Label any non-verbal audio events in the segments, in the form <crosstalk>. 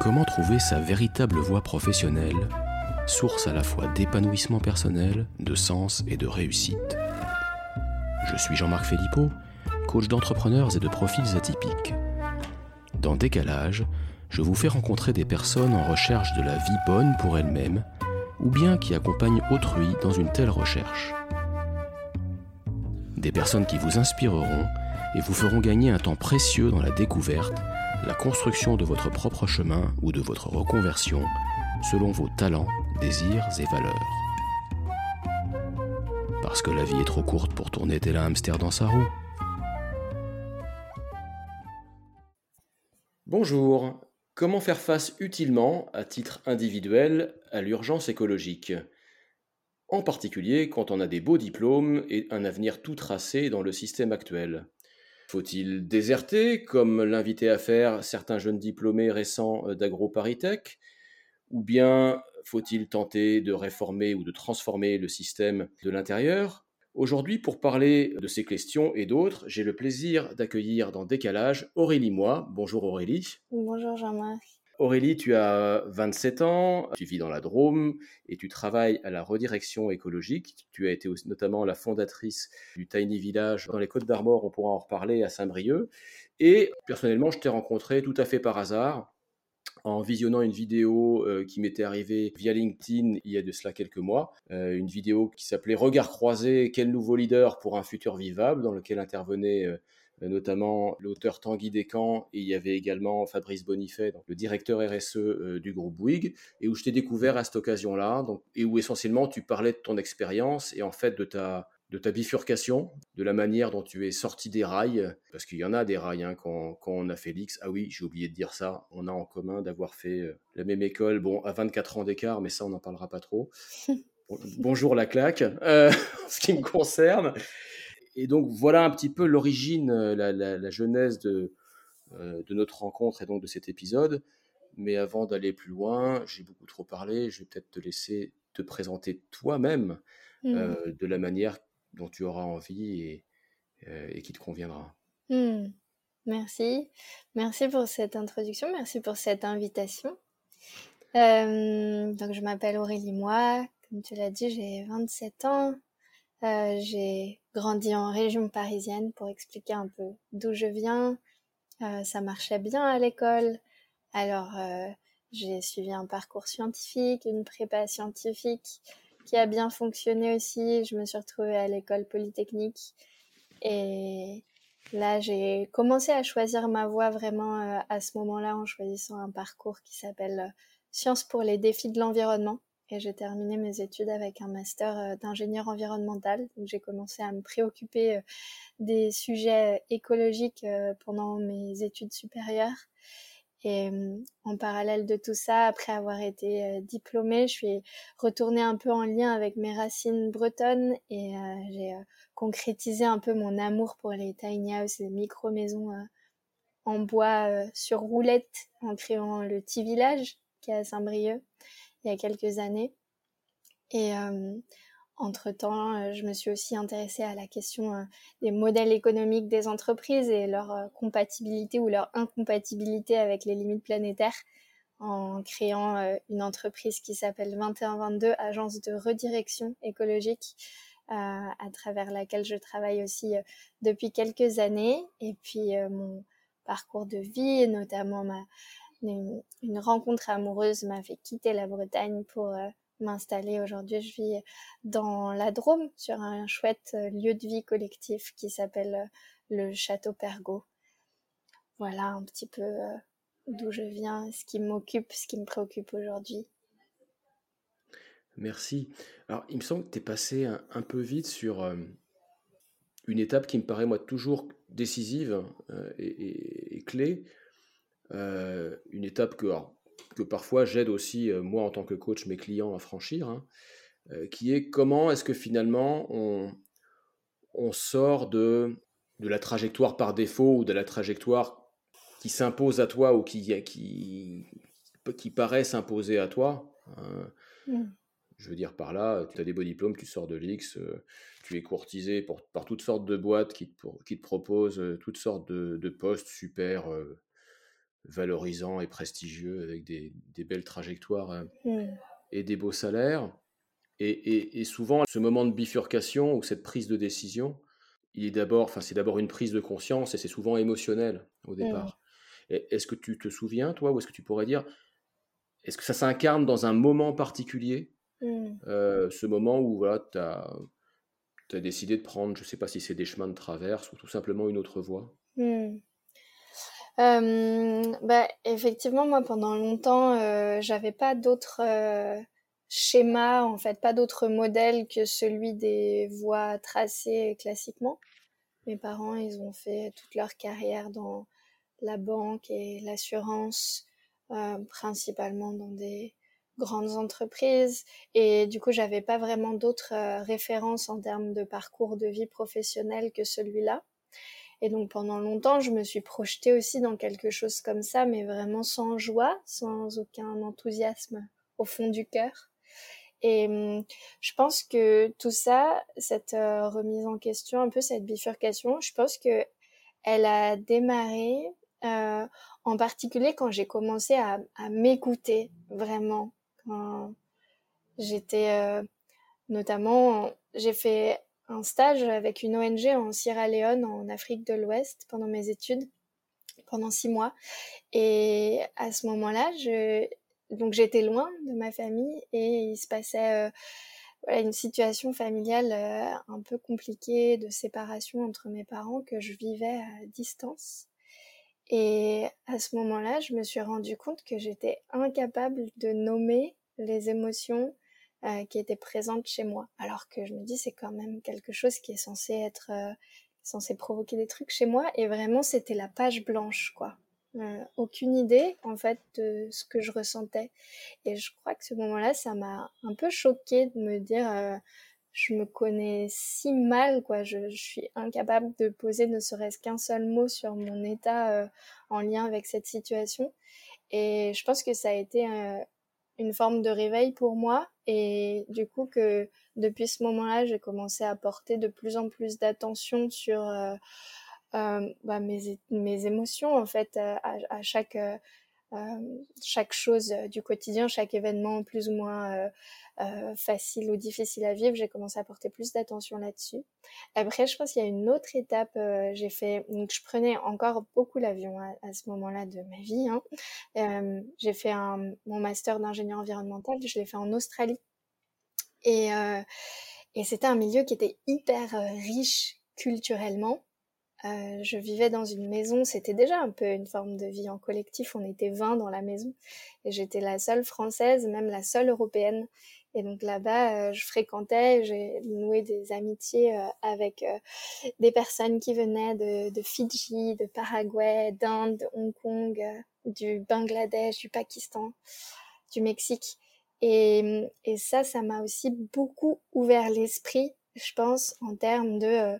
Comment trouver sa véritable voie professionnelle, source à la fois d'épanouissement personnel, de sens et de réussite? Je suis Jean-Marc Philippot, coach d'entrepreneurs et de profils atypiques. Dans Décalage, je vous fais rencontrer des personnes en recherche de la vie bonne pour elles-mêmes ou bien qui accompagnent autrui dans une telle recherche. Des personnes qui vous inspireront et vous feront gagner un temps précieux dans la découverte, la construction de votre propre chemin ou de votre reconversion selon vos talents, désirs et valeurs. Parce que la vie est trop courte pour tourner tel un hamster dans sa roue. Bonjour, comment faire face utilement, à titre individuel, à l'urgence écologique? En particulier quand on a des beaux diplômes et un avenir tout tracé dans le système actuel. Faut-il déserter, comme l'invitaient à faire certains jeunes diplômés récents d'AgroParisTech Ou bien faut-il tenter de réformer ou de transformer le système de l'intérieur? Aujourd'hui, pour parler de ces questions et d'autres, j'ai le plaisir d'accueillir dans Décalage Aurélie Moi. Bonjour Aurélie. Bonjour Jean-Marc. Aurélie, tu as 27 ans, tu vis dans la Drôme et tu travailles à la redirection écologique. Tu as été notamment la fondatrice du Tiny Village dans les Côtes d'Armor, on pourra en reparler à Saint-Brieuc. Et personnellement, je t'ai rencontré tout à fait par hasard en visionnant une vidéo euh, qui m'était arrivée via LinkedIn il y a de cela quelques mois, euh, une vidéo qui s'appelait Regard croisé, quel nouveau leader pour un futur vivable, dans lequel intervenait euh, notamment l'auteur Tanguy Descamps et il y avait également Fabrice Bonifay, le directeur RSE du groupe Bouygues, et où je t'ai découvert à cette occasion-là, et où essentiellement tu parlais de ton expérience et en fait de ta de ta bifurcation, de la manière dont tu es sorti des rails, parce qu'il y en a des rails hein, quand, on a fait l'X. Ah oui, j'ai oublié de dire ça, on a en commun d'avoir fait euh, la même école, bon, à 24 ans d'écart, mais ça, on n'en parlera pas trop. <laughs> Bonjour la claque, euh, <laughs> ce qui me concerne. Et donc, voilà un petit peu l'origine, euh, la, genèse de, de notre rencontre et donc de cet épisode. Mais avant d'aller plus loin, j'ai beaucoup trop parlé, je vais peut-être te laisser te présenter toi-même mmh. de la manière dont tu auras envie et, euh, et qui te conviendra. Hmm. Merci. Merci pour cette introduction, merci pour cette invitation. Euh, donc, je m'appelle Aurélie Moi, comme tu l'as dit, j'ai 27 ans. Euh, j'ai grandi en région parisienne pour expliquer un peu d'où je viens. ça marchait bien à l'école. Alors, j'ai suivi un parcours scientifique, une prépa scientifique qui a bien fonctionné aussi. Je me suis retrouvée à l'école polytechnique et là j'ai commencé à choisir ma voie vraiment euh, à ce moment-là en choisissant un parcours qui s'appelle euh, Sciences pour les défis de l'environnement et j'ai terminé mes études avec un master euh, d'ingénieur environnemental. J'ai commencé à me préoccuper des sujets écologiques pendant mes études supérieures. Et en parallèle de tout ça, après avoir été diplômée, je suis retournée un peu en lien avec mes racines bretonnes et j'ai concrétisé un peu mon amour pour les tiny houses, les micro-maisons en bois sur roulette en créant le petit village qui est à Saint-Brieuc il y a quelques années. Et entre-temps, euh, je me suis aussi intéressée à la question euh, des modèles économiques des entreprises et leur euh, compatibilité ou leur incompatibilité avec les limites planétaires en créant une entreprise qui s'appelle 2122, agence de redirection écologique, à travers laquelle je travaille aussi depuis quelques années. Et puis mon parcours de vie, notamment ma, une rencontre amoureuse, m'a fait quitter la Bretagne pour m'installer. Aujourd'hui, je vis dans la Drôme, sur un chouette euh, lieu de vie collectif qui s'appelle euh, le Château Pergot. Voilà un petit peu euh, d'où je viens, ce qui m'occupe, ce qui me préoccupe aujourd'hui. Merci. Alors, il me semble que tu es passé un, peu vite sur une étape qui me paraît, moi, toujours décisive et, clé. Une étape que, que parfois j'aide aussi, euh, moi en tant que coach, mes clients à franchir, hein, euh, qui est comment est-ce que finalement on, on sort de, de la trajectoire par défaut ou de la trajectoire qui s'impose à toi ou qui, qui, qui paraît s'imposer à toi. Hein. Mmh. Je veux dire par là, tu as des beaux diplômes, tu sors de l'X, euh, tu es courtisé pour, par toutes sortes de boîtes qui te, qui te proposent toutes sortes de, de postes super valorisant et prestigieux avec des, belles trajectoires mmh. et des beaux salaires. Et, souvent, ce moment de bifurcation ou cette prise de décision, il est d'abord, enfin, c'est d'abord une prise de conscience et c'est souvent émotionnel au mmh. départ. Est-ce que tu te souviens, toi, ou est-ce que tu pourrais dire, est-ce que ça s'incarne dans un moment particulier, mmh. euh, ce moment où voilà, tu as, as, décidé de prendre, je ne sais pas si c'est des chemins de traverse ou tout simplement une autre voie? Mmh. Bah, Effectivement, moi, pendant longtemps, euh, j'avais pas d'autres euh, schémas, en fait, pas d'autres modèles que celui des voies tracées classiquement. Mes parents, ils ont fait toute leur carrière dans la banque et l'assurance, euh, principalement dans des grandes entreprises. Et du coup, j'avais pas vraiment d'autres euh, références en termes de parcours de vie professionnelle que celui-là. Et donc pendant longtemps, je me suis projetée aussi dans quelque chose comme ça, mais vraiment sans joie, sans aucun enthousiasme au fond du cœur. Et hum, je pense que tout ça, cette euh, remise en question, un peu cette bifurcation, je pense que elle a démarré euh, en particulier quand j'ai commencé à, m'écouter vraiment. Quand j'étais euh, notamment, j'ai fait un stage avec une ONG en Sierra Leone, en Afrique de l'Ouest, pendant mes études, pendant six mois. Et à ce moment-là, donc j'étais loin de ma famille et il se passait euh, une situation familiale un peu compliquée de séparation entre mes parents que je vivais à distance. Et à ce moment-là, je me suis rendu compte que j'étais incapable de nommer les émotions euh, qui étaient présentes chez moi. Alors que je me dis, c'est quand même quelque chose qui est censé être, euh, censé provoquer des trucs chez moi. Et vraiment, c'était la page blanche, quoi. Euh, aucune idée, en fait, de ce que je ressentais. Et je crois que ce moment-là, ça m'a un peu choquée de me dire, je me connais si mal, quoi. Je, suis incapable de poser ne serait-ce qu'un seul mot sur mon état en lien avec cette situation. Et je pense que ça a été une forme de réveil pour moi. Et du coup, que depuis ce moment-là, j'ai commencé à porter de plus en plus d'attention sur euh, bah, mes, mes émotions, en fait, à, à chaque euh, chaque chose euh, du quotidien, chaque événement plus ou moins euh, facile ou difficile à vivre, j'ai commencé à porter plus d'attention là-dessus. Après, je pense qu'il y a une autre étape. j'ai fait, je prenais encore beaucoup l'avion à, ce moment-là de ma vie. Hein. j'ai fait mon master d'ingénieur environnemental, je l'ai fait en Australie. Et c'était un milieu qui était hyper riche culturellement. Euh, je vivais dans une maison, c'était déjà un peu une forme de vie en collectif, on était 20 dans la maison et j'étais la seule française, même la seule européenne. Et donc là-bas, euh, je fréquentais, j'ai noué des amitiés euh, avec des personnes qui venaient de, Fidji, de Paraguay, d'Inde, de Hong Kong, du Bangladesh, du Pakistan, du Mexique. Et, et ça, ça m'a aussi beaucoup ouvert l'esprit, je pense, en termes de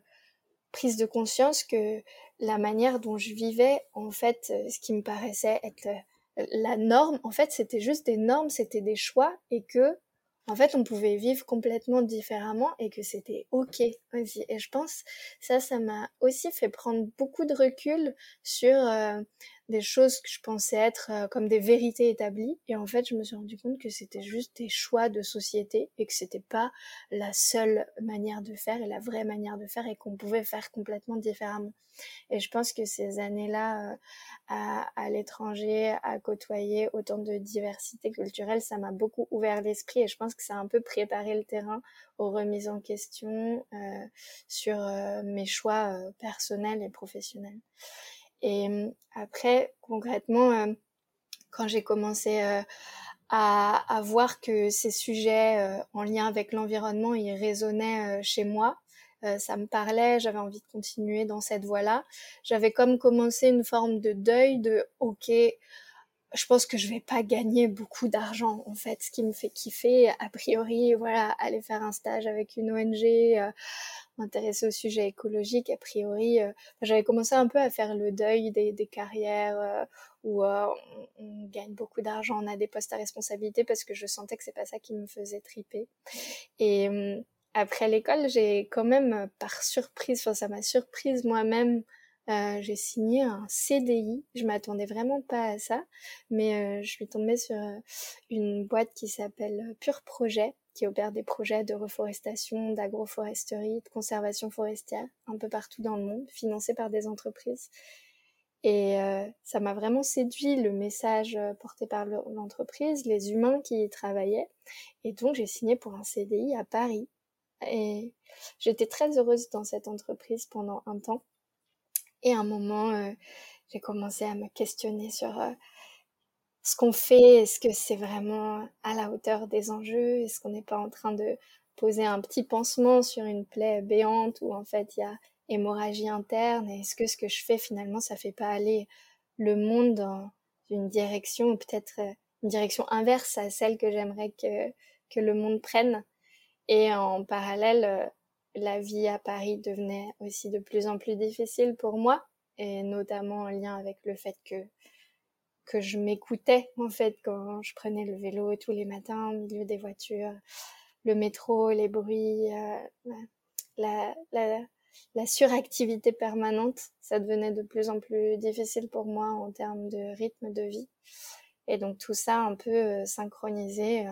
prise de conscience que la manière dont je vivais, en fait, euh, ce qui me paraissait être euh, la norme, en fait, c'était juste des normes, c'était des choix et que, en fait, on pouvait vivre complètement différemment et que c'était ok aussi. Et je pense, ça, ça m'a aussi fait prendre beaucoup de recul sur euh, des choses que je pensais être euh, comme des vérités établies. Et en fait, je me suis rendu compte que c'était juste des choix de société et que c'était pas la seule manière de faire et la vraie manière de faire et qu'on pouvait faire complètement différemment. Et je pense que ces années-là, euh, à, à l'étranger, à côtoyer autant de diversité culturelle, ça m'a beaucoup ouvert l'esprit et je pense que ça a un peu préparé le terrain aux remises en question euh, sur euh, mes choix personnels et professionnels. Et euh, après, concrètement, euh, quand j'ai commencé euh, à, voir que ces sujets en lien avec l'environnement, ils résonnaient chez moi, ça me parlait, j'avais envie de continuer dans cette voie-là. J'avais comme commencé une forme de deuil de OK, je pense que je vais pas gagner beaucoup d'argent en fait. Ce qui me fait kiffer, a priori, voilà, aller faire un stage avec une ONG, euh, m'intéresser au sujet écologique, a priori, euh, j'avais commencé un peu à faire le deuil des, des carrières euh, où on, on, gagne beaucoup d'argent, on a des postes à responsabilité parce que je sentais que c'est pas ça qui me faisait triper. Et hum, après l'école, j'ai quand même, par surprise, enfin ça m'a surprise moi-même euh, j'ai signé un CDI. Je m'attendais vraiment pas à ça, mais je suis tombée sur une boîte qui s'appelle Pure Projet, qui opère des projets de reforestation, d'agroforesterie, de conservation forestière un peu partout dans le monde, financés par des entreprises. Et ça m'a vraiment séduit le message porté par l'entreprise, les humains qui y travaillaient. Et donc j'ai signé pour un CDI à Paris. Et j'étais très heureuse dans cette entreprise pendant un temps. Et à un moment, euh, j'ai commencé à me questionner sur euh, ce qu'on fait. Est-ce que c'est vraiment à la hauteur des enjeux? Est-ce qu'on n'est pas en train de poser un petit pansement sur une plaie béante où en fait il y a hémorragie interne? Et est-ce que ce que je fais finalement, ça fait pas aller le monde dans une direction, ou peut-être euh, une direction inverse à celle que j'aimerais que, que le monde prenne? Et en parallèle, euh, la vie à Paris devenait aussi de plus en plus difficile pour moi, et notamment en lien avec le fait que que je m'écoutais en fait quand je prenais le vélo tous les matins au milieu des voitures, le métro, les bruits, euh, la, suractivité permanente, ça devenait de plus en plus difficile pour moi en termes de rythme de vie. Et donc tout ça un peu euh, synchronisé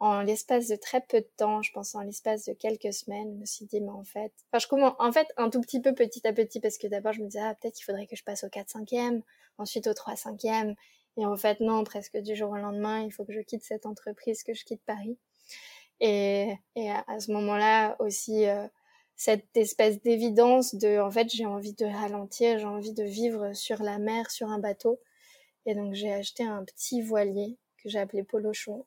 en l'espace de très peu de temps, je pense en l'espace de quelques semaines, je me suis dit, mais en fait, enfin, je commence, en fait, un tout petit peu petit à petit, parce que d'abord, je me disais, ah, peut-être qu'il faudrait que je passe au 4-5e, ensuite au 3-5e, et en fait, non, presque du jour au lendemain, il faut que je quitte cette entreprise, que je quitte Paris. Et, et à, ce moment-là, aussi, euh, cette espèce d'évidence de, en fait, j'ai envie de ralentir, j'ai envie de vivre sur la mer, sur un bateau. Et donc, j'ai acheté un petit voilier que j'ai appelé Polochon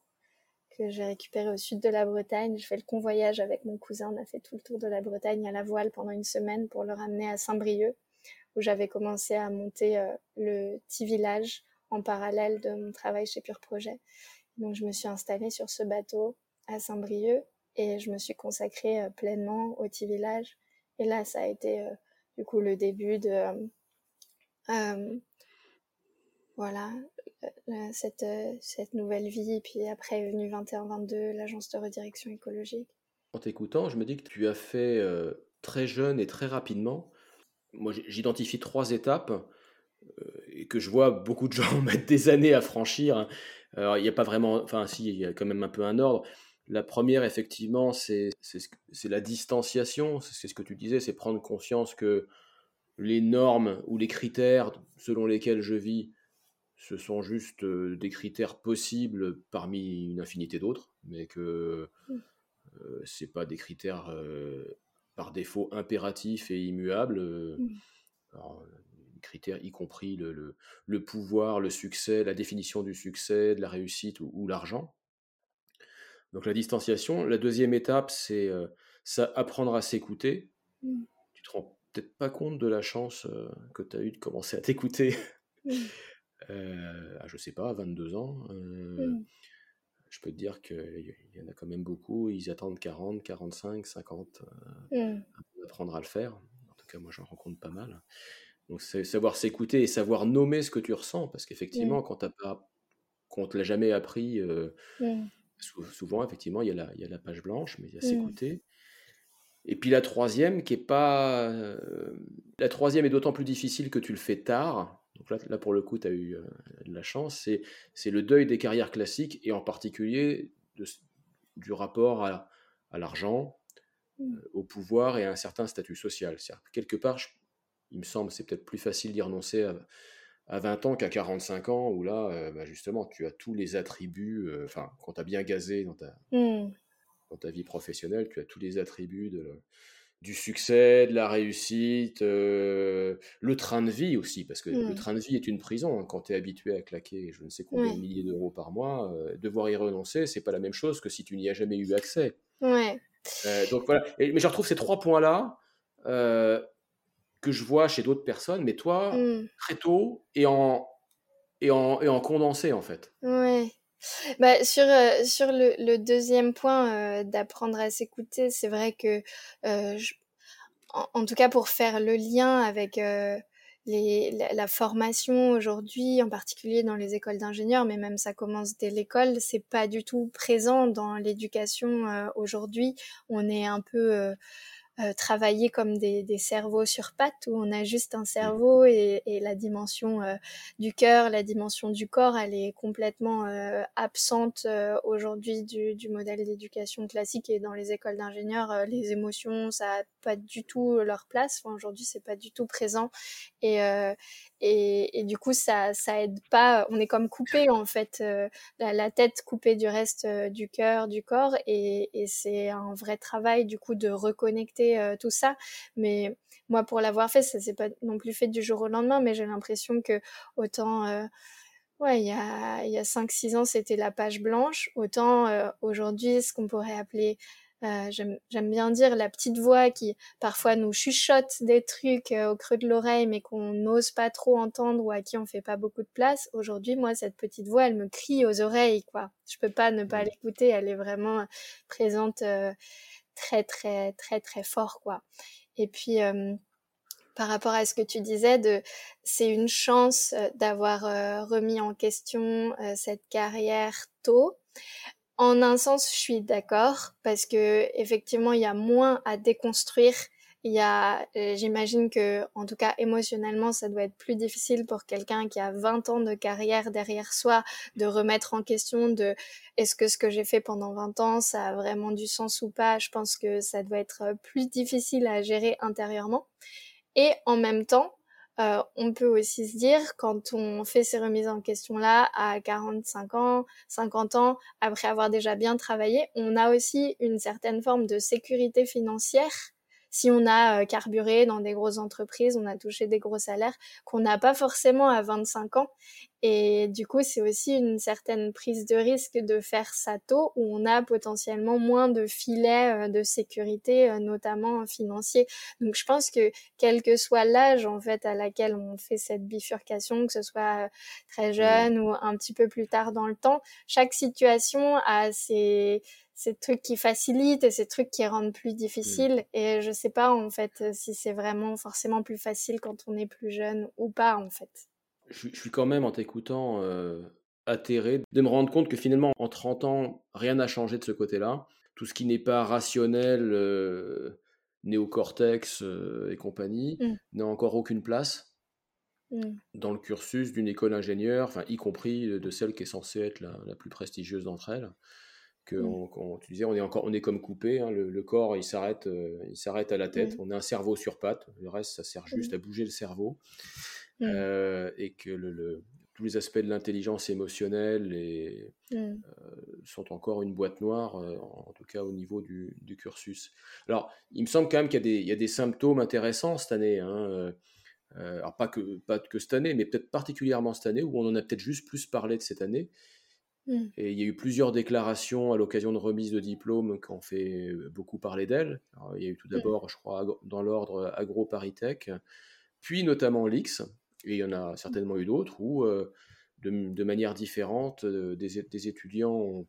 que j'ai récupéré au sud de la Bretagne. Je fais le convoyage avec mon cousin. On a fait tout le tour de la Bretagne à la voile pendant une semaine pour le ramener à Saint-Brieuc, où j'avais commencé à monter euh, le petit village en parallèle de mon travail chez Pure Projet. Donc je me suis installée sur ce bateau à Saint-Brieuc et je me suis consacrée euh, pleinement au petit village. Et là, ça a été euh, du coup le début de voilà, cette, euh, cette nouvelle vie. Puis après est venu 21-22, l'agence de redirection écologique. En t'écoutant, je me dis que tu as fait euh, très jeune et très rapidement. Moi, j'identifie trois étapes euh, et que je vois beaucoup de gens <laughs> mettre des années à franchir. Hein. Alors, il n'y a pas vraiment, enfin, si, il y a quand même un peu un ordre. La première, effectivement, c'est la distanciation. C'est ce que tu disais, c'est prendre conscience que les normes ou les critères selon lesquels je vis ce sont juste des critères possibles parmi une infinité d'autres, mais que mmh. ce n'est pas des critères par défaut impératifs et immuables. Mmh. critères y compris le, le, pouvoir, le succès, la définition du succès, de la réussite ou, l'argent. Donc la distanciation. La deuxième étape, c'est ça apprendre à s'écouter. Mmh. Tu te rends peut-être pas compte de la chance que tu as eu de commencer à t'écouter euh, à, je sais pas, 22 ans, euh, mmh. je peux te dire qu'il y en a quand même beaucoup, ils attendent 40, 45, 50 euh, mmh. apprendre à le faire. En tout cas, moi, j'en rencontre pas mal. Donc, c'est savoir s'écouter et savoir nommer ce que tu ressens, parce qu'effectivement, mmh. quand t'as pas, qu'on te l'a jamais appris, souvent, effectivement, il y, a la, il y a la page blanche, mais il y a s'écouter. Et puis la troisième, qui est pas. la troisième est d'autant plus difficile que tu le fais tard, donc là, là, pour le coup, tu as eu euh, de la chance. C'est le deuil des carrières classiques et en particulier de, du rapport à, à l'argent, mmh. euh, au pouvoir et à un certain statut social. Quelque part, il me semble, c'est peut-être plus facile d'y renoncer à, à 20 ans qu'à 45 ans, où là, euh, bah, justement, tu as tous les attributs, enfin, quand tu as bien gazé dans ta, mmh. dans ta vie professionnelle, tu as tous les attributs de du succès, de la réussite, euh, le train de vie aussi, parce que le mmh. train de vie est une prison. Hein, quand tu es habitué à claquer je ne sais combien de milliers d'euros par mois, euh, devoir y renoncer, c'est pas la même chose que si tu n'y as jamais eu accès. Ouais. Euh, donc voilà. mais je retrouve ces trois points-là que je vois chez d'autres personnes, mais toi, mmh. très tôt et en, et, en, et en condensé en fait. Ouais. Bah, sur, euh, sur le, deuxième point euh, d'apprendre à s'écouter, c'est vrai que, euh, en, tout cas pour faire le lien avec les, la, formation aujourd'hui, en particulier dans les écoles d'ingénieurs, mais même ça commence dès l'école, c'est pas du tout présent dans l'éducation aujourd'hui. On est un peu euh, travailler comme des, des, cerveaux sur pattes où on a juste un cerveau et, et la dimension euh, du cœur, la dimension du corps, elle est complètement euh, absente aujourd'hui du, du, modèle d'éducation classique et dans les écoles d'ingénieurs, les émotions, ça n'a pas du tout leur place. Enfin, aujourd'hui, c'est pas du tout présent et, et, et, du coup, ça, ça aide pas. On est comme coupé en fait, la, la, tête coupée du reste du cœur, du corps et, c'est un vrai travail du coup de reconnecter euh, tout ça. Mais moi, pour l'avoir fait, ça s'est pas non plus fait du jour au lendemain, mais j'ai l'impression que autant, euh, ouais, il y a, il y a 5-6 ans, c'était la page blanche, autant euh, aujourd'hui, ce qu'on pourrait appeler euh, j'aime bien dire la petite voix qui parfois nous chuchote des trucs au creux de l'oreille mais qu'on n'ose pas trop entendre ou à qui on fait pas beaucoup de place. Aujourd'hui, moi, cette petite voix, elle me crie aux oreilles, quoi. Je peux pas ne pas mmh. l'écouter. Elle est vraiment présente très très très très fort quoi. Et puis par rapport à ce que tu disais, de c'est une chance d'avoir remis en question cette carrière tôt. En un sens, je suis d'accord parce que effectivement, il y a moins à déconstruire il y a, euh, j'imagine que, en tout cas, émotionnellement, ça doit être plus difficile pour quelqu'un qui a 20 ans de carrière derrière soi de remettre en question de est-ce que ce que j'ai fait pendant 20 ans, ça a vraiment du sens ou pas? Je pense que ça doit être euh, plus difficile à gérer intérieurement. Et en même temps, euh, on peut aussi se dire, quand on fait ces remises en question-là à 45 ans, 50 ans, après avoir déjà bien travaillé, on a aussi une certaine forme de sécurité financière si on a euh, carburé dans des grosses entreprises, on a touché des gros salaires qu'on n'a pas forcément à 25 ans. Et du coup, c'est aussi une certaine prise de risque de faire ça tôt, où on a potentiellement moins de filets euh, de sécurité, euh, notamment financiers. Donc, je pense que quel que soit l'âge en fait à laquelle on fait cette bifurcation, que ce soit très jeune ou un petit peu plus tard dans le temps, chaque situation a ses ces trucs qui facilitent et ces trucs qui rendent plus mmh. difficile. Et je sais pas en fait si c'est vraiment forcément plus facile quand on est plus jeune ou pas en fait. Je, suis quand même en t'écoutant euh, atterré de me rendre compte que finalement en 30 ans rien n'a changé de ce côté-là. Tout ce qui n'est pas rationnel, euh, néocortex euh, et compagnie mmh. n'a encore aucune place. Mmh. dans le cursus d'une école ingénieure, enfin, y compris de celle qui est censée être la plus prestigieuse d'entre elles que mmh. on, tu disais, on est encore, on est comme coupé. Hein, le, corps, il s'arrête, euh, il s'arrête à la tête. Mmh. On a un cerveau sur pattes. Le reste, ça sert juste mmh. à bouger le cerveau. Euh, et que le, tous les aspects de l'intelligence émotionnelle et, euh, sont encore une boîte noire, en tout cas au niveau du, cursus. Alors, il me semble quand même qu'il y, y, a des symptômes intéressants cette année. Hein, alors, pas que, pas que cette année, mais peut-être particulièrement cette année, où on en a peut-être juste plus parlé de cette année. Mmh. Et il y a eu plusieurs déclarations à l'occasion de remise de diplômes qui ont fait beaucoup parler d'elle. Il y a eu tout mmh. d'abord, je crois, dans l'ordre AgroParisTech, puis notamment l'X, et il y en a certainement eu d'autres, où de, manière différente, des, étudiants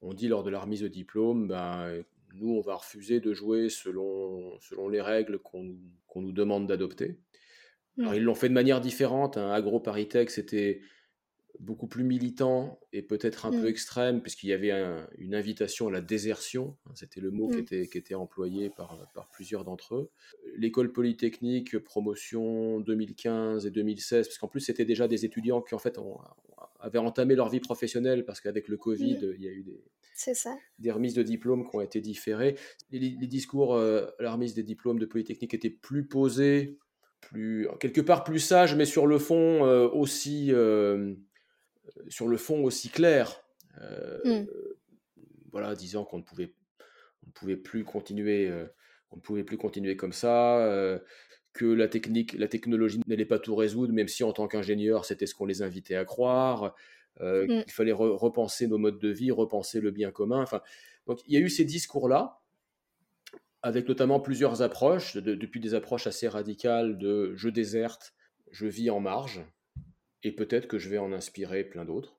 ont, dit lors de la remise de diplôme, ben, nous, on va refuser de jouer selon, selon les règles qu'on nous demande d'adopter. Alors, mmh. ils l'ont fait de manière différente. Hein. AgroParisTech, c'était beaucoup plus militant et peut-être un peu mmh. extrême, puisqu'il y avait une invitation à la désertion, hein, c'était le mot qui, mmh. était, qui était employé par, par plusieurs d'entre eux. L'école polytechnique, promotion 2015 et 2016, parce qu'en plus c'était déjà des étudiants qui en fait avaient entamé leur vie professionnelle, parce qu'avec le Covid, mmh. il y a eu des, ça. des remises de diplômes qui ont été différées. Les, discours euh, à la remise des diplômes de polytechnique étaient plus posés, plus, quelque part plus sages, mais sur le fond euh, aussi... Euh, sur le fond aussi clair. Euh, mmh. Voilà, disant qu'on ne pouvait, on ne pouvait plus continuer, euh, on ne pouvait plus continuer comme ça, euh, que la technique, la technologie n'allait pas tout résoudre, même si en tant qu'ingénieur, c'était ce qu'on les invitait à croire. Mmh. qu'il fallait repenser nos modes de vie, repenser le bien commun. Enfin, donc il y a eu ces discours-là, avec notamment plusieurs approches, depuis des approches assez radicales de je déserte, je vis en marge, et peut-être que je vais en inspirer plein d'autres.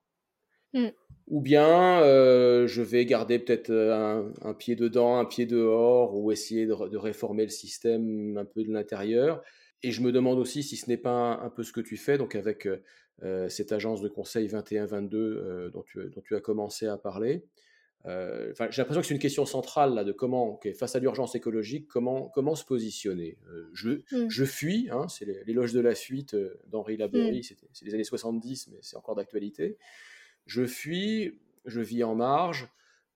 Mm. Ou bien euh, je vais garder peut-être euh, un, pied dedans, un pied dehors, ou essayer de, réformer le système un peu de l'intérieur. Et je me demande aussi si ce n'est pas un, peu ce que tu fais, donc avec euh, cette agence de conseil 21-22 dont, tu, dont tu as commencé à parler. Euh, j'ai l'impression que c'est une question centrale là, de comment, face à l'urgence écologique, comment, comment se positionner? Euh, je, mm. je fuis, hein, c'est l'éloge de la fuite euh, d'Henri Laborie, mm. c'est les années 70, mais c'est encore d'actualité. Je fuis, je vis en marge,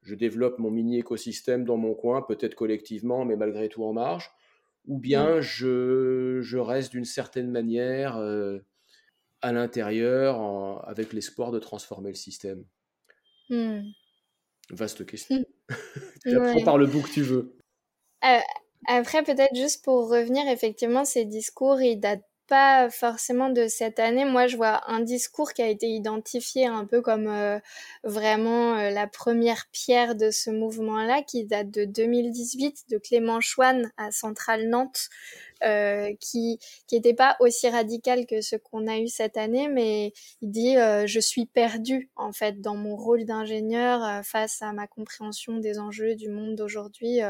je développe mon mini-écosystème dans mon coin, peut-être collectivement, mais malgré tout en marge, ou bien mm. je, je, reste d'une certaine manière à l'intérieur avec l'espoir de transformer le système. Vaste question. <laughs> J'apprends par le bout que tu veux. Euh, après, peut-être juste pour revenir, effectivement, ces discours, ils datent pas forcément de cette année. Moi, je vois un discours qui a été identifié un peu comme euh, vraiment euh, la première pierre de ce mouvement-là, qui date de 2018, de Clément Chouane à Centrale Nantes, euh, qui n'était pas aussi radical que ce qu'on a eu cette année, mais il dit euh, je suis perdu en fait dans mon rôle d'ingénieur euh, face à ma compréhension des enjeux du monde d'aujourd'hui.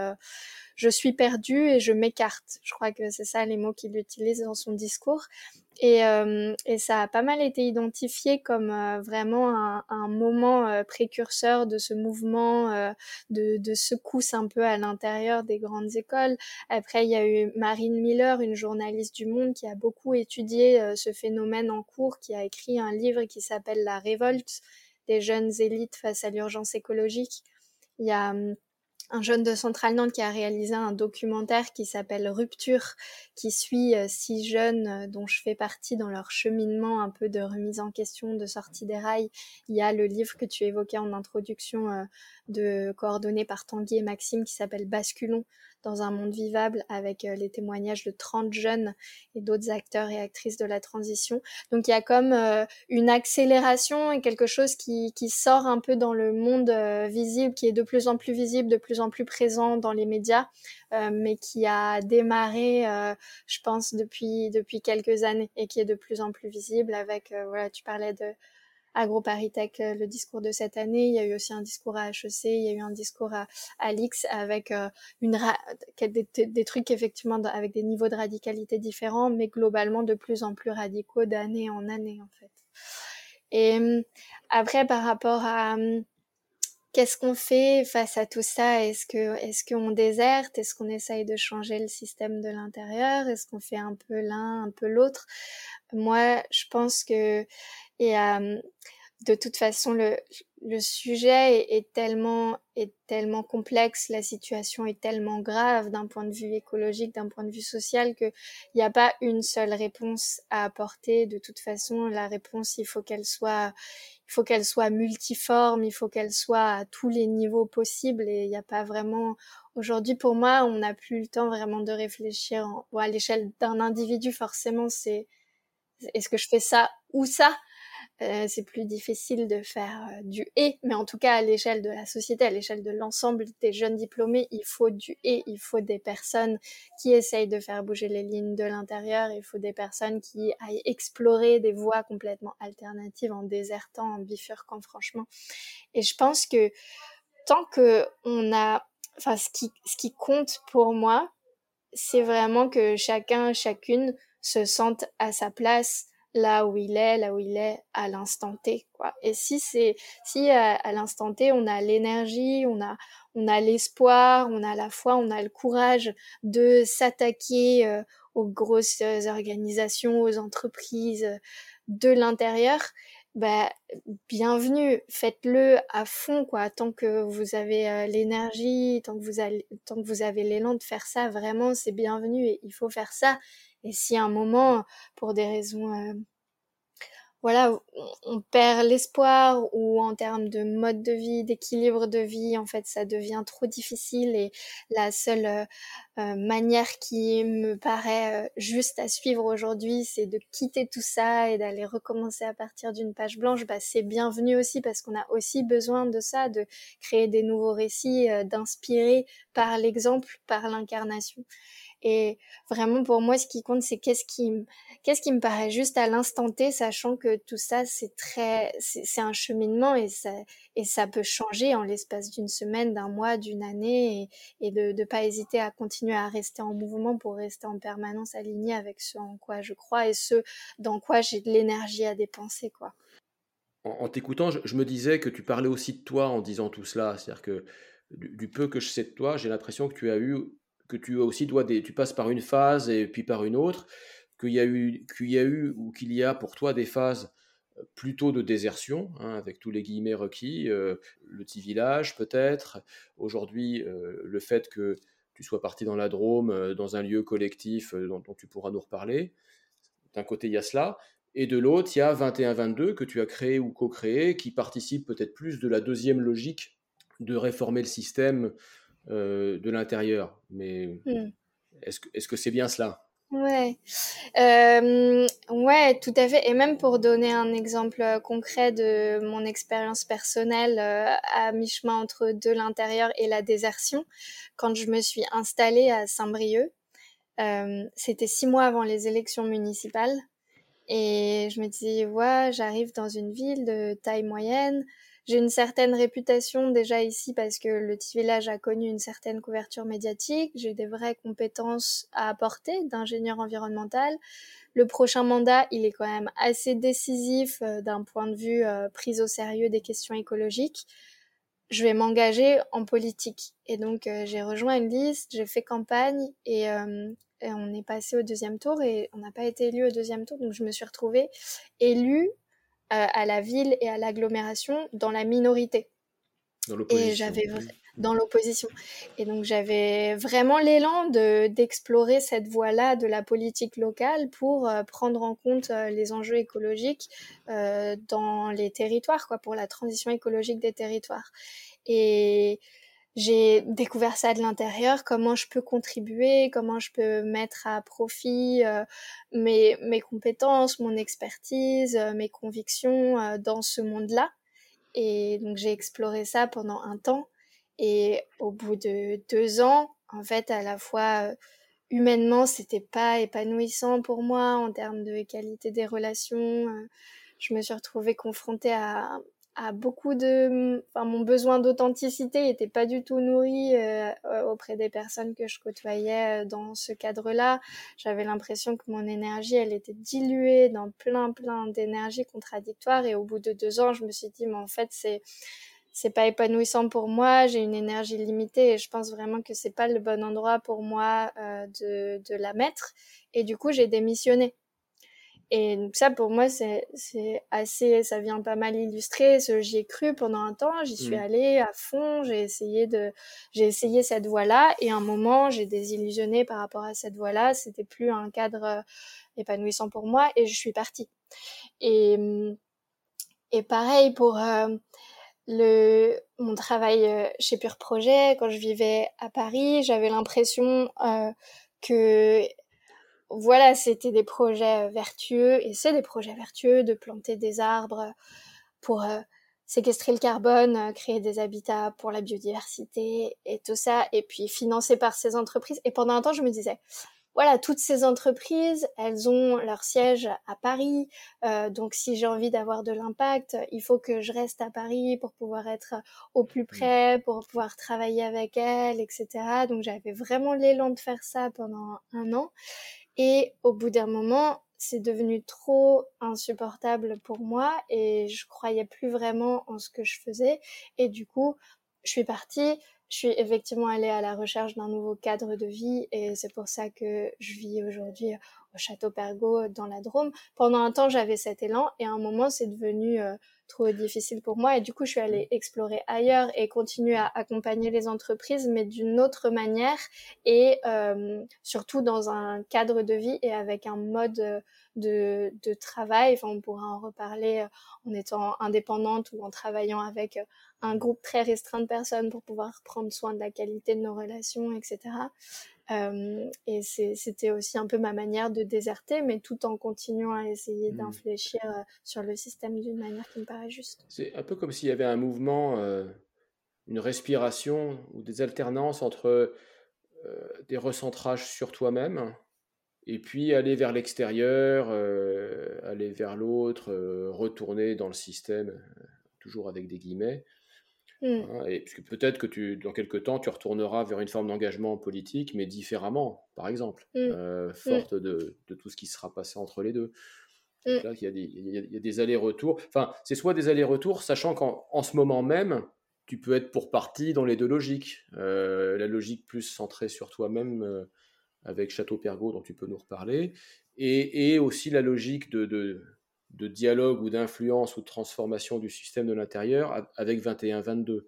je suis perdu et je m'écarte. Je crois que c'est ça les mots qu'il utilise dans son discours. Et, euh, et, ça a pas mal été identifié comme euh, vraiment un, un moment euh, précurseur de ce mouvement de, de, secousse un peu à l'intérieur des grandes écoles. Après, il y a eu Marine Miller, une journaliste du Monde, qui a beaucoup étudié ce phénomène en cours, qui a écrit un livre qui s'appelle La révolte des jeunes élites face à l'urgence écologique. Il y a hum, un jeune de Centrale Nantes qui a réalisé un documentaire qui s'appelle Rupture, qui suit euh, six jeunes euh, dont je fais partie dans leur cheminement un peu de remise en question, de sortie des rails. Il y a le livre que tu évoquais en introduction euh, de coordonné par Tanguy et Maxime qui s'appelle Basculons dans un monde vivable avec euh, les témoignages de 30 jeunes et d'autres acteurs et actrices de la transition. Donc il y a comme euh, une accélération et quelque chose qui, qui, sort un peu dans le monde euh, visible, qui est de plus en plus visible, de plus en plus présent dans les médias, mais qui a démarré, je pense, depuis, depuis quelques années et qui est de plus en plus visible avec, voilà, tu parlais de AgroParisTech, euh, le discours de cette année. Il y a eu aussi un discours à HEC, il y a eu un discours à, Alix avec euh, une des, trucs effectivement avec des niveaux de radicalité différents, mais globalement de plus en plus radicaux d'année en année en fait. Et hum, après, par rapport à hum, qu'est-ce qu'on fait face à tout ça? Est-ce que est-ce qu'on déserte? Est-ce qu'on essaye de changer le système de l'intérieur? Est-ce qu'on fait un peu l'un, un peu l'autre? Moi, je pense que et de toute façon, le, le sujet est, tellement, est tellement complexe, la situation est tellement grave d'un point de vue écologique, d'un point de vue social, qu'il n'y a pas une seule réponse à apporter. De toute façon, la réponse, il faut qu'elle soit, il faut qu'elle soit multiforme, il faut qu'elle soit à tous les niveaux possibles. Et il n'y a pas vraiment, aujourd'hui, pour moi, on n'a plus le temps vraiment de réfléchir à l'échelle d'un individu. Forcément, c'est, est-ce que je fais ça ou ça? Euh, c'est plus difficile de faire euh, du et, mais en tout cas à l'échelle de la société, à l'échelle de l'ensemble des jeunes diplômés, il faut du et, il faut des personnes qui essayent de faire bouger les lignes de l'intérieur, il faut des personnes qui aillent explorer des voies complètement alternatives en désertant, en bifurquant franchement. Et je pense que tant que on a, enfin ce qui, ce qui compte pour moi, c'est vraiment que chacun, chacune se sente à sa place là où il est, là où il est à l'instant T, quoi. Et si c'est, si à, l'instant T, on a l'énergie, on a, on a l'espoir, on a la foi, on a le courage de s'attaquer euh, aux grosses organisations, aux entreprises euh, de l'intérieur, bah, bienvenue, faites-le à fond, quoi. Tant que vous avez euh, l'énergie, tant que vous avez, tant que vous avez l'élan de faire ça, vraiment, c'est bienvenu et il faut faire ça. Et si à un moment, pour des raisons, euh, voilà, on, perd l'espoir ou en termes de mode de vie, d'équilibre de vie, en fait, ça devient trop difficile et la seule euh, euh, manière qui me paraît juste à suivre aujourd'hui, c'est de quitter tout ça et d'aller recommencer à partir d'une page blanche. Bah, c'est bienvenu aussi parce qu'on a aussi besoin de ça, de créer des nouveaux récits, d'inspirer par l'exemple, par l'incarnation. Et vraiment, pour moi, ce qui compte, c'est qu'est-ce qui, qu'est-ce qui me paraît juste à l'instant T, sachant que tout ça, c'est très, c'est un cheminement et ça, et ça peut changer en l'espace d'une semaine, d'un mois, d'une année, et, de ne pas hésiter à continuer à rester en mouvement pour rester en permanence aligné avec ce en quoi je crois et ce dans quoi j'ai de l'énergie à dépenser, quoi. en, t'écoutant, je, me disais que tu parlais aussi de toi en disant tout cela. C'est-à-dire que du, peu que je sais de toi, j'ai l'impression que tu as eu, que tu aussi dois tu passes par une phase et puis par une autre, qu'il y a eu, qu'il y a eu ou qu'il y a pour toi des phases euh, plutôt de désertion, hein, avec tous les guillemets requis, euh, le petit village peut-être. Aujourd'hui, euh, le fait que tu sois parti dans la Drôme, dans un lieu collectif dont, dont, tu pourras nous reparler. D'un côté, il y a cela. Et de l'autre, il y a 21-22 que tu as créé ou co-créé, qui participe peut-être plus de la deuxième logique de réformer le système euh, de l'intérieur. Mais hmm. est-ce que c'est bien cela? Ouais, euh, ouais, tout à fait. Et même pour donner un exemple concret de mon expérience personnelle euh, à mi-chemin entre de l'intérieur et la désertion, quand je me suis installée à Saint-Brieuc, c'était six mois avant les élections municipales. Et je me dis, ouais, j'arrive dans une ville de taille moyenne. J'ai une certaine réputation déjà ici parce que le petit village a connu une certaine couverture médiatique. J'ai des vraies compétences à apporter d'ingénieur environnemental. Le prochain mandat, il est quand même assez décisif euh, d'un point de vue euh, prise au sérieux des questions écologiques. Je vais m'engager en politique. Et donc, euh, j'ai rejoint une liste, j'ai fait campagne et on est passé au deuxième tour et on n'a pas été élu au deuxième tour. Donc je me suis retrouvée élue euh, à la ville et à l'agglomération dans la minorité. Dans et j'avais dans l'opposition. Et donc j'avais vraiment l'élan de d'explorer cette voie-là de la politique locale pour euh, prendre en compte euh, les enjeux écologiques dans les territoires, quoi, pour la transition écologique des territoires. Et j'ai découvert ça de l'intérieur, comment je peux contribuer, comment je peux mettre à profit euh, mes, mes, compétences, mon expertise, euh, mes convictions euh, dans ce monde-là. Et donc j'ai exploré ça pendant un temps. Et au bout de deux ans, en fait, à la fois humainement, c'était pas épanouissant pour moi en termes de qualité des relations. je me suis retrouvée confrontée à a beaucoup de, enfin, mon besoin d'authenticité n'était pas du tout nourri euh, euh, auprès des personnes que je côtoyais euh, dans ce cadre-là. J'avais l'impression que mon énergie, elle était diluée dans plein, plein d'énergies contradictoires. Et au bout de deux ans, je me suis dit, mais en fait, c'est, c'est pas épanouissant pour moi. J'ai une énergie limitée et je pense vraiment que c'est pas le bon endroit pour moi de, de la mettre. Et du coup, j'ai démissionné. Et donc ça, pour moi, c'est assez, ça vient pas mal illustrer. J'y ai cru pendant un temps, j'y suis mmh. allée à fond, j'ai essayé de, j'ai essayé cette voie-là, et à un moment, j'ai désillusionné par rapport à cette voie-là. C'était plus un cadre euh, épanouissant pour moi, et je suis partie. Et, et pareil pour euh, le, mon travail euh, chez Pure Projet, quand je vivais à Paris, j'avais l'impression que voilà, c'était des projets vertueux, et c'est des projets vertueux de planter des arbres pour euh, séquestrer le carbone, euh, créer des habitats pour la biodiversité et tout ça, et puis financé par ces entreprises. Et pendant un temps, je me disais, voilà, toutes ces entreprises, elles ont leur siège à Paris, euh, donc si j'ai envie d'avoir de l'impact, il faut que je reste à Paris pour pouvoir être au plus mmh. près, pour pouvoir travailler avec elles, etc. Donc j'avais vraiment l'élan de faire ça pendant un an. Et au bout d'un moment, c'est devenu trop insupportable pour moi et je croyais plus vraiment en ce que je faisais. Et du coup, je suis partie. Je suis effectivement allée à la recherche d'un nouveau cadre de vie et c'est pour ça que je vis aujourd'hui au Château Pergaud dans la Drôme. Pendant un temps, j'avais cet élan et à un moment, c'est devenu euh, trop difficile pour moi. Et du coup je suis allée explorer ailleurs et continuer à accompagner les entreprises mais d'une autre manière et euh, surtout dans un cadre de vie et avec un mode de, de travail. Enfin on pourra en reparler euh, en étant indépendante ou en travaillant avec euh, un groupe très restreint de personnes pour pouvoir prendre soin de la qualité de nos relations etc euh, et c'était aussi un peu ma manière de déserter, mais tout en continuant à essayer mmh. d'infléchir euh, sur le système d'une manière qui me paraît juste. C'est un peu comme s'il y avait un mouvement, euh, une respiration ou des alternances entre des recentrages sur toi-même et puis aller vers l'extérieur, aller vers l'autre, retourner dans le système, toujours avec des guillemets. Mmh. Hein, et puisque peut-être que tu, dans quelques temps, tu retourneras vers une forme d'engagement politique, mais différemment, par exemple, mmh. euh, mmh. forte de, de, tout ce qui sera passé entre les deux. Là, il, y a des, il y a des allers-retours. Enfin, c'est soit des allers-retours, sachant qu'en ce moment même, tu peux être pour partie dans les deux logiques. Euh, la logique plus centrée sur toi-même euh, avec Château Pergaud, dont tu peux nous reparler, et, et aussi la logique de, de, de dialogue ou d'influence ou de transformation du système de l'intérieur avec 21-22.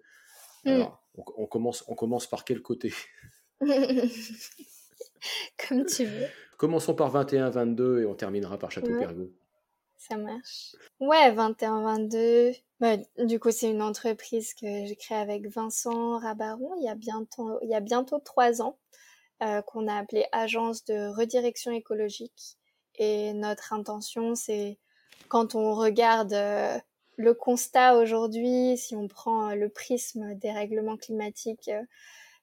Mm. Alors, on, commence, on commence par quel côté? <laughs> Comme tu veux. Commençons par 21-22 et on terminera par Château Pergaud. Ça marche. Ouais, 21-22. Bah, du coup, c'est une entreprise que j'ai créée avec Vincent Rabaron il y a bientôt, il y a bientôt trois ans, euh, qu'on a appelé Agence de redirection écologique. Et notre intention, c'est quand on regarde euh, le constat aujourd'hui, si on prend euh, le prisme des règlements climatiques,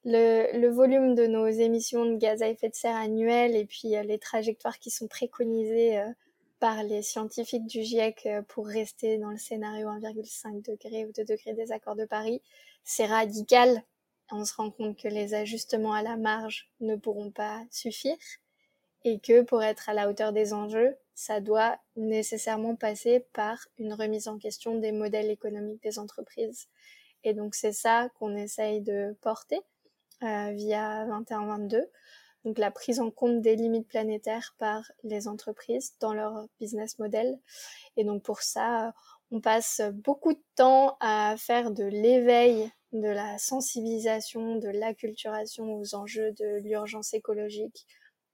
le, le, volume de nos émissions de gaz à effet de serre annuelles et puis les trajectoires qui sont préconisées par les scientifiques du GIEC euh, pour rester dans le scénario 1,5 degré ou 2 degrés des accords de Paris, c'est radical. On se rend compte que les ajustements à la marge ne pourront pas suffire et que pour être à la hauteur des enjeux, ça doit nécessairement passer par une remise en question des modèles économiques des entreprises. Et donc c'est ça qu'on essaye de porter euh, via 21-22 donc la prise en compte des limites planétaires par les entreprises dans leur business model. Et donc pour ça, on passe beaucoup de temps à faire de l'éveil, de la sensibilisation, de l'acculturation aux enjeux de l'urgence écologique,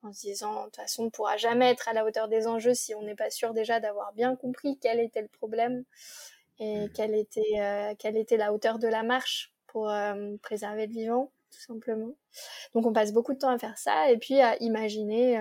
en se disant de toute façon on ne pourra jamais être à la hauteur des enjeux si on n'est pas sûr déjà d'avoir bien compris quel était le problème et mmh. quelle était, euh, quelle était la hauteur de la marche pour euh, préserver le vivant tout simplement. Donc on passe beaucoup de temps à faire ça et puis à imaginer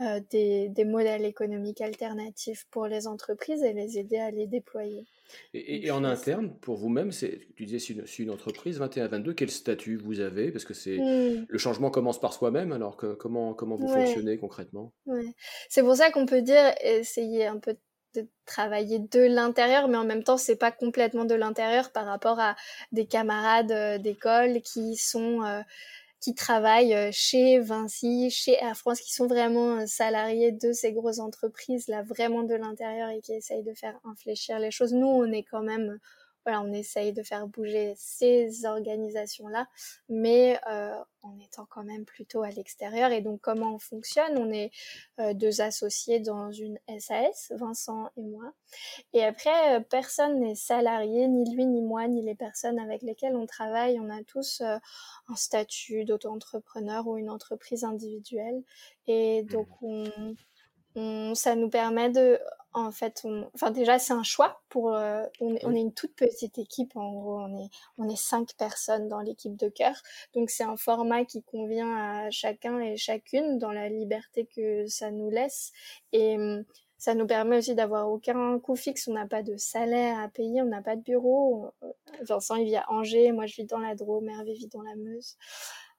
euh, des, des, modèles économiques alternatifs pour les entreprises et les aider à les déployer. Et, en interne, pour vous-même, tu disais c'est une, une, entreprise 21-22, quel statut vous avez? Parce que c'est hmm. le changement commence par soi-même, alors que, comment, comment vous fonctionnez concrètement? Ouais. C'est pour ça qu'on peut dire essayer un peu de travailler de l'intérieur, mais en même temps, c'est pas complètement de l'intérieur par rapport à des camarades euh, d'école qui sont euh, qui travaillent euh, chez Vinci, chez Air France, qui sont vraiment salariés de ces grosses entreprises là, vraiment de l'intérieur et qui essayent de faire infléchir les choses. Nous, on est quand même voilà, on essaye de faire bouger ces organisations-là, mais euh, en étant quand même plutôt à l'extérieur. Et donc, comment on fonctionne? On est euh, deux associés dans une SAS, Vincent et moi. Et après, euh, personne n'est salarié, ni lui, ni moi, ni les personnes avec lesquelles on travaille. On a tous un statut d'auto-entrepreneur ou une entreprise individuelle. Et donc, mmh. On, ça nous permet de en fait, enfin déjà c'est un choix pour. Euh, on, est une toute petite équipe en gros, on est on est cinq personnes dans l'équipe de cœur, donc c'est un format qui convient à chacun et chacune dans la liberté que ça nous laisse et hum, ça nous permet aussi d'avoir aucun coût fixe, on n'a pas de salaire à payer, on n'a pas de bureau. Euh, Vincent il vit à Angers, moi je vis dans la Drôme, Hervé vit dans la Meuse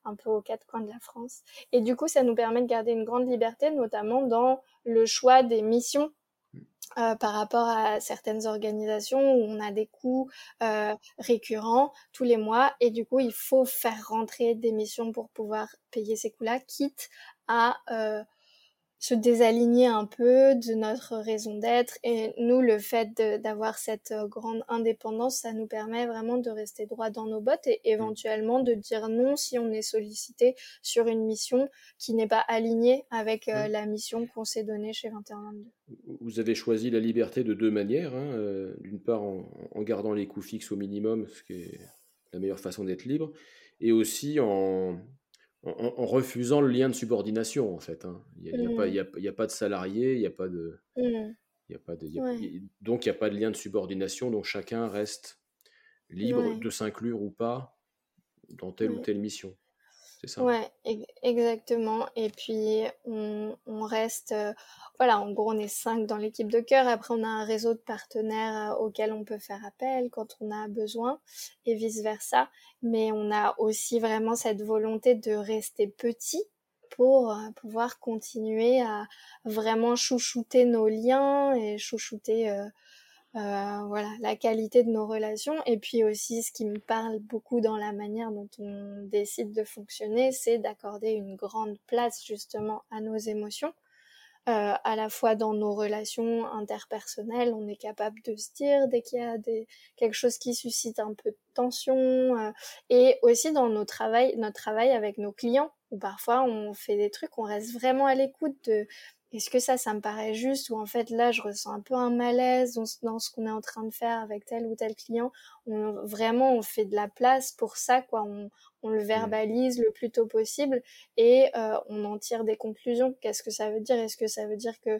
un peu aux quatre coins de la France. Et du coup, ça nous permet de garder une grande liberté, notamment dans le choix des missions euh, par rapport à certaines organisations où on a des coûts euh, récurrents tous les mois et du coup il faut faire rentrer des missions pour pouvoir payer ces coûts-là, quitte à euh, se désaligner un peu de notre raison d'être. Et nous, le fait d'avoir cette euh, grande indépendance, ça nous permet vraiment de rester droit dans nos bottes et éventuellement de dire non si on est sollicité sur une mission qui n'est pas alignée avec euh, la mission qu'on s'est donnée chez 2122. Vous avez choisi la liberté de deux manières. Hein, euh, d'une part, en, en, gardant les coûts fixes au minimum, ce qui est la meilleure façon d'être libre, et aussi en, en, refusant le lien de subordination, en fait. Hein. Il n'y a, a, pas de salarié, il n'y a pas de. Y a pas de Donc, il n'y a pas de lien de subordination, donc chacun reste libre de s'inclure ou pas dans telle ou telle mission. C'est ça Ouais, exactement. Et puis, on, reste. Euh, voilà, en gros, on est cinq dans l'équipe de cœur. Après, on a un réseau de partenaires euh, auxquels on peut faire appel quand on a besoin et vice-versa. Mais on a aussi vraiment cette volonté de rester petit pour euh, pouvoir continuer à vraiment chouchouter nos liens et chouchouter euh, voilà, la qualité de nos relations. Et puis aussi, ce qui me parle beaucoup dans la manière dont on décide de fonctionner, c'est d'accorder une grande place justement à nos émotions. euh, à la fois dans nos relations interpersonnelles, on est capable de se dire dès qu'il y a des, quelque chose qui suscite un peu de tension, euh, et aussi dans nos travail, notre travail avec nos clients, où parfois on fait des trucs, on reste vraiment à l'écoute de est-ce que ça, ça me paraît juste ou en fait là, je ressens un peu un malaise dans, ce qu'on est en train de faire avec tel ou tel client? On, vraiment, on fait de la place pour ça, quoi. On, on le mmh. verbalise le plus tôt possible et euh, on en tire des conclusions. Qu'est-ce que ça veut dire? Est-ce que ça veut dire que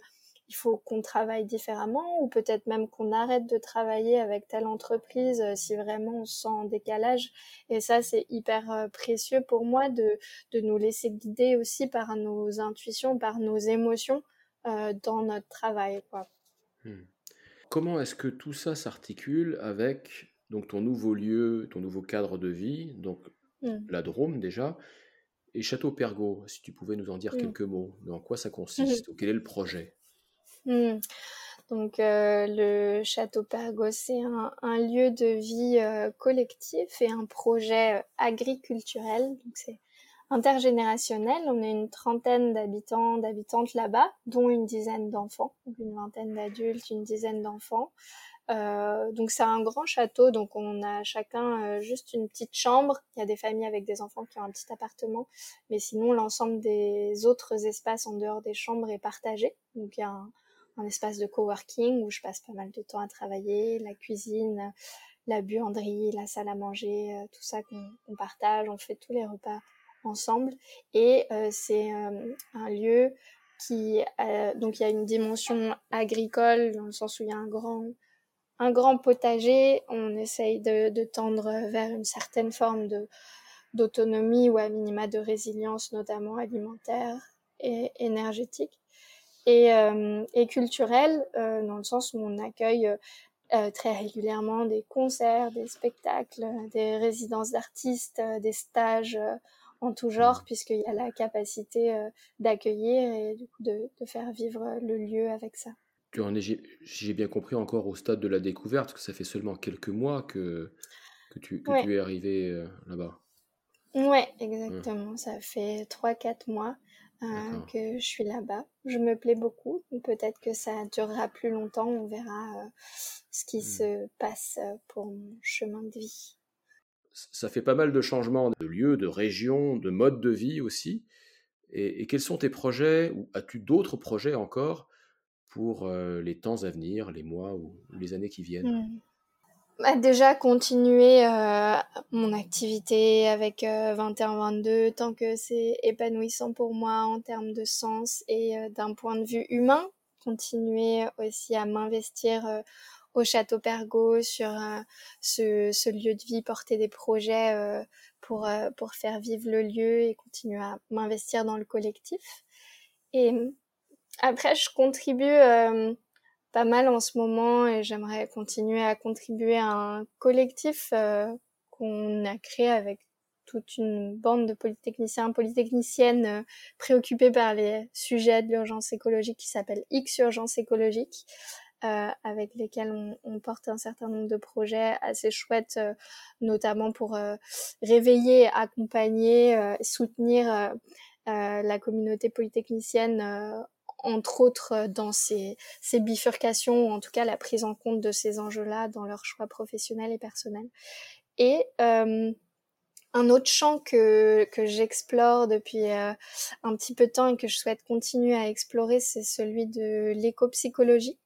il faut qu'on travaille différemment ou peut-être même qu'on arrête de travailler avec telle entreprise euh, si vraiment on se sent en décalage. Et ça, c'est hyper euh, précieux pour moi de, de nous laisser guider aussi par nos intuitions, par nos émotions euh, dans notre travail. Quoi. Hmm. Comment est-ce que tout ça s'articule avec donc ton nouveau lieu, ton nouveau cadre de vie, donc hmm. la Drôme déjà, et Château Pergot, si tu pouvais nous en dire hmm. quelques mots, en quoi ça consiste, <laughs> ou quel est le projet? Mmh. Donc euh, le château Pergos, c'est un, lieu de vie euh, collectif et un projet euh, agriculturel. Donc c'est intergénérationnel. On est une trentaine d'habitants, d'habitantes là-bas, dont une dizaine d'enfants, une vingtaine d'adultes, une dizaine d'enfants. Donc c'est un grand château, donc on a chacun juste une petite chambre. Il y a des familles avec des enfants qui ont un petit appartement, mais sinon l'ensemble des autres espaces en dehors des chambres est partagé. Donc il y a un, un espace de coworking où je passe pas mal de temps à travailler, la cuisine, la buanderie, la salle à manger, euh, tout ça qu'on partage, on fait tous les repas ensemble. Et euh, c'est euh, un lieu qui donc il y a une dimension agricole dans le sens où il y a un grand un grand potager, on essaye de, de tendre vers une certaine forme de d'autonomie ou à minima de résilience, notamment alimentaire et énergétique et, euh, et culturel, euh, dans le sens où on accueille euh, très régulièrement des concerts, des spectacles, des résidences d'artistes, des stages en tout genre, mmh. puisqu'il y a la capacité d'accueillir et du coup de, de, faire vivre le lieu avec ça. Tu en es, j'ai bien compris, encore au stade de la découverte, que ça fait seulement quelques mois que, que, tu, que tu es arrivé là-bas. Ouais, exactement. Ça fait 3-4 mois. Euh, que je suis là-bas. Je me plais beaucoup. Peut-être que ça durera plus longtemps. On verra euh, ce qui mmh. se passe euh, pour mon chemin de vie. Ça fait pas mal de changements de lieu, de région, de mode de vie aussi. Et, quels sont tes projets ou as-tu d'autres projets encore pour les temps à venir, les mois ou, les années qui viennent? Mmh. Bah, déjà continuer euh, mon activité avec 21-22 euh, tant que c'est épanouissant pour moi en termes de sens et euh, d'un point de vue humain. Continuer aussi à m'investir au Château Pergo sur ce, ce, lieu de vie, porter des projets pour, pour faire vivre le lieu et continuer à m'investir dans le collectif. Et après, je contribue pas mal en ce moment et j'aimerais continuer à contribuer à un collectif euh, qu'on a créé avec toute une bande de polytechniciens, polytechniciennes euh, par les sujets de l'urgence écologique qui s'appelle X Urgence écologique, euh, avec lesquels on, on, porte un certain nombre de projets assez chouettes, euh, notamment pour réveiller, accompagner, soutenir la communauté polytechnicienne entre autres euh, dans ces, ces bifurcations, ou en tout cas la prise en compte de ces enjeux-là dans leurs choix professionnels et personnels. Et euh, un autre champ que, que j'explore depuis euh, un petit peu de temps et que je souhaite continuer à explorer, c'est celui de l'éco-psychologie,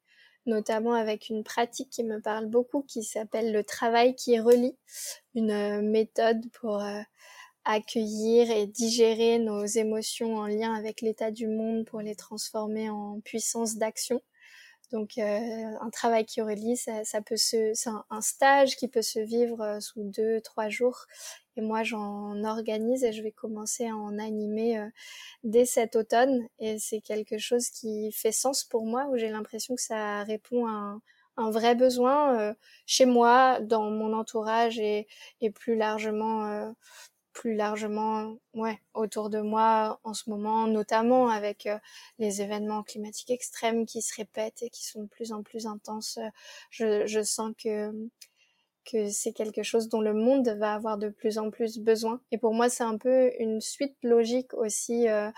notamment avec une pratique qui me parle beaucoup, qui s'appelle le travail qui relie, une méthode pour accueillir et digérer nos émotions en lien avec l'état du monde pour les transformer en puissance d'action. Donc euh, un travail qui relie, ça, ça peut se, c'est un, stage qui peut se vivre euh, sous deux, trois jours. Et moi, j'en organise et je vais commencer à en animer euh, dès cet automne. Et c'est quelque chose qui fait sens pour moi, où j'ai l'impression que ça répond à un, un vrai besoin chez moi, dans mon entourage et, et plus largement plus largement ouais, autour de moi en ce moment, notamment avec euh, les événements climatiques extrêmes qui se répètent et qui sont de plus en plus intenses. Je, je sens que que c'est quelque chose dont le monde va avoir de plus en plus besoin. Et pour moi, c'est un peu une suite logique aussi. Euh,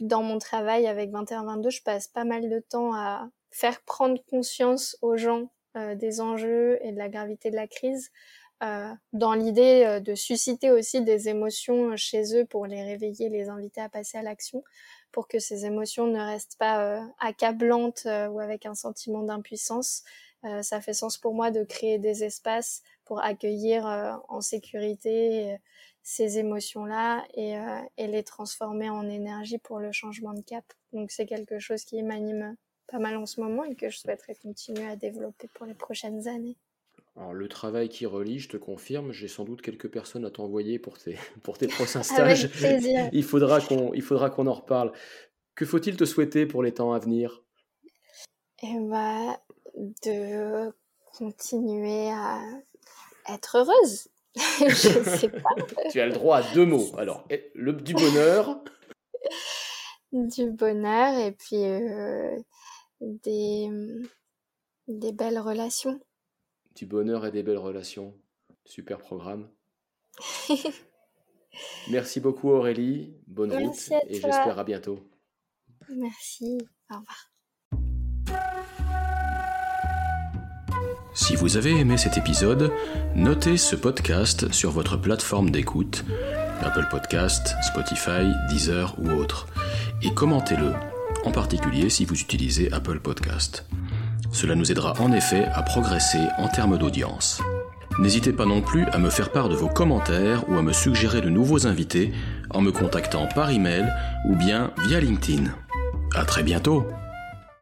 dans mon travail avec 21-22, je passe pas mal de temps à faire prendre conscience aux gens euh, des enjeux et de la gravité de la crise, euh, dans l'idée euh, de susciter aussi des émotions chez eux pour les réveiller, les inviter à passer à l'action, pour que ces émotions ne restent pas accablantes ou avec un sentiment d'impuissance. ça fait sens pour moi de créer des espaces pour accueillir en sécurité ces émotions-là et, et les transformer en énergie pour le changement de cap. Donc c'est quelque chose qui m'anime pas mal en ce moment et que je souhaiterais continuer à développer pour les prochaines années. Alors, le travail qui relie, je te confirme, j'ai sans doute quelques personnes à t'envoyer pour tes, <laughs> pour tes <laughs> prochains stages. Avec plaisir. il faudra qu'on qu'on en reparle. Que faut-il te souhaiter pour les temps à venir? Eh ben, de continuer à être heureuse. <laughs> je sais pas. tu as le droit à deux mots. Alors, le, du bonheur? du bonheur et puis euh, des, des belles relations. Du bonheur et des belles relations. Super programme. <laughs> Merci beaucoup Aurélie. Bonne route et j'espère à bientôt. Merci. Au revoir. Si vous avez aimé cet épisode, notez ce podcast sur votre plateforme d'écoute, Apple Podcast, Spotify, Deezer ou autre, et commentez-le en particulier si vous utilisez Apple Podcast. Cela nous aidera en effet à progresser en termes d'audience. N'hésitez pas non plus à me faire part de vos commentaires ou à me suggérer de nouveaux invités en me contactant par email ou bien via LinkedIn. À très bientôt!